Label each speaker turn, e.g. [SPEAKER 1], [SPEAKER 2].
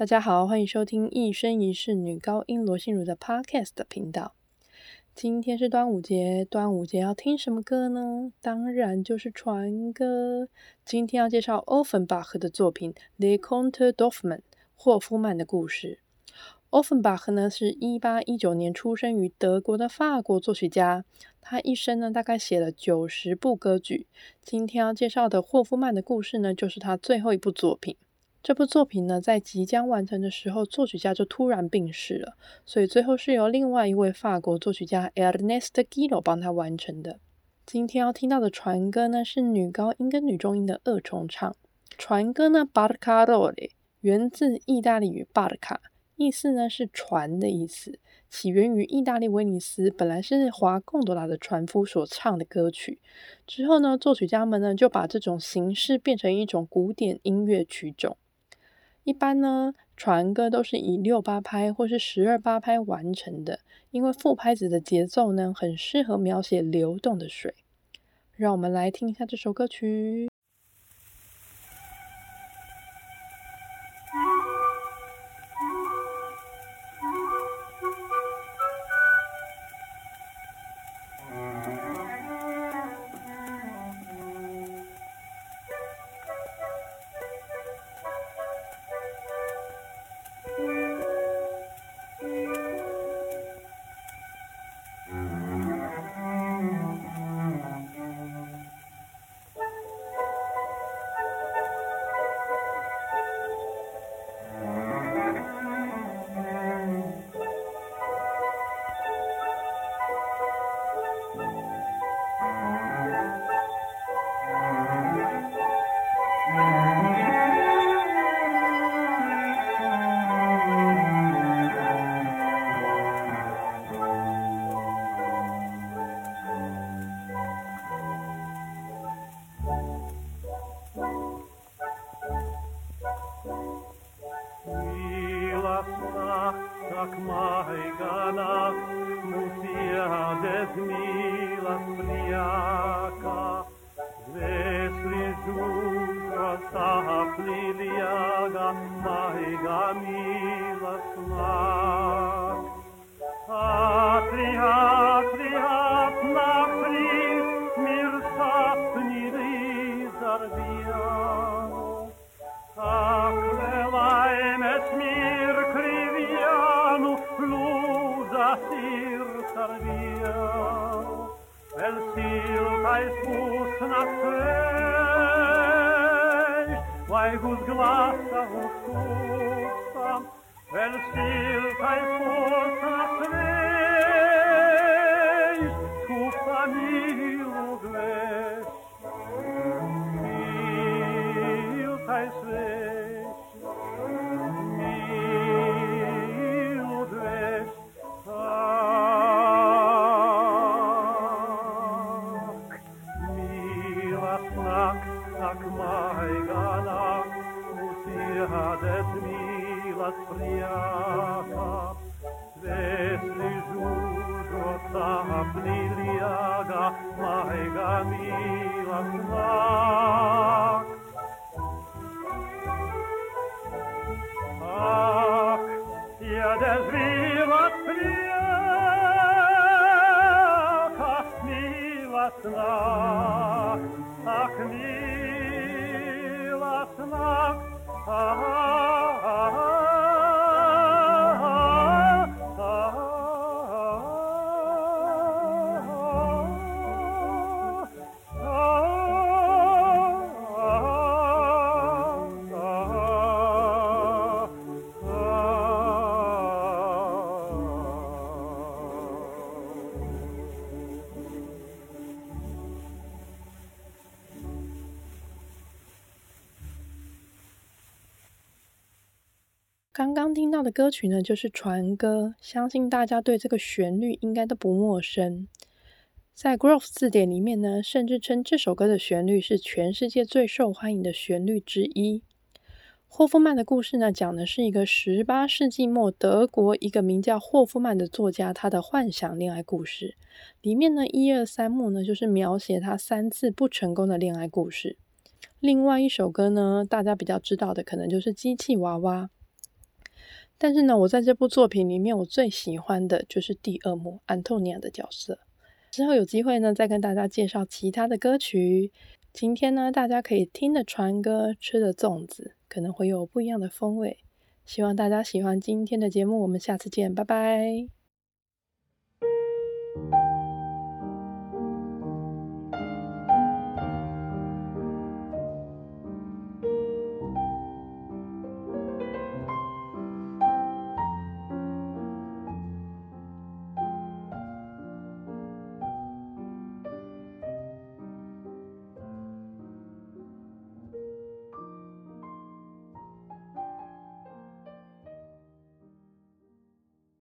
[SPEAKER 1] 大家好，欢迎收听一生一世女高音罗心如的 Podcast 频道。今天是端午节，端午节要听什么歌呢？当然就是船歌。今天要介绍 Offenbach 的作品《The Conte d'Hoffmann》霍夫曼的故事。Offenbach 呢是一八一九年出生于德国的法国作曲家，他一生呢大概写了九十部歌剧。今天要介绍的霍夫曼的故事呢，就是他最后一部作品。这部作品呢，在即将完成的时候，作曲家就突然病逝了，所以最后是由另外一位法国作曲家 Ernest g i l o 帮他完成的。今天要听到的船歌呢，是女高音跟女中音的二重唱。船歌呢，Barcarole 源自意大利语 Barca，意思呢是船的意思，起源于意大利威尼斯，本来是划贡多拉的船夫所唱的歌曲。之后呢，作曲家们呢就把这种形式变成一种古典音乐曲种。一般呢，船歌都是以六八拍或是十二八拍完成的，因为副拍子的节奏呢，很适合描写流动的水。让我们来听一下这首歌曲。
[SPEAKER 2] как maigana, musia des milas priaca, vesli zutra sa pliliaga, maiga milas. el sil kaj spus na glass, vajgus glasa uskusa, el sil kaj spus na Haiganam, Utiadet milas priata, Vesli jujo tam liliaga, Haiga milas nam.
[SPEAKER 1] 刚刚听到的歌曲呢，就是船歌，相信大家对这个旋律应该都不陌生。在 Grove 字典里面呢，甚至称这首歌的旋律是全世界最受欢迎的旋律之一。霍夫曼的故事呢，讲的是一个十八世纪末德国一个名叫霍夫曼的作家他的幻想恋爱故事。里面呢，一二三幕呢，就是描写他三次不成功的恋爱故事。另外一首歌呢，大家比较知道的可能就是《机器娃娃》。但是呢，我在这部作品里面，我最喜欢的就是第二幕安托尼亚的角色。之后有机会呢，再跟大家介绍其他的歌曲。今天呢，大家可以听的船歌，吃的粽子，可能会有不一样的风味。希望大家喜欢今天的节目，我们下次见，拜拜。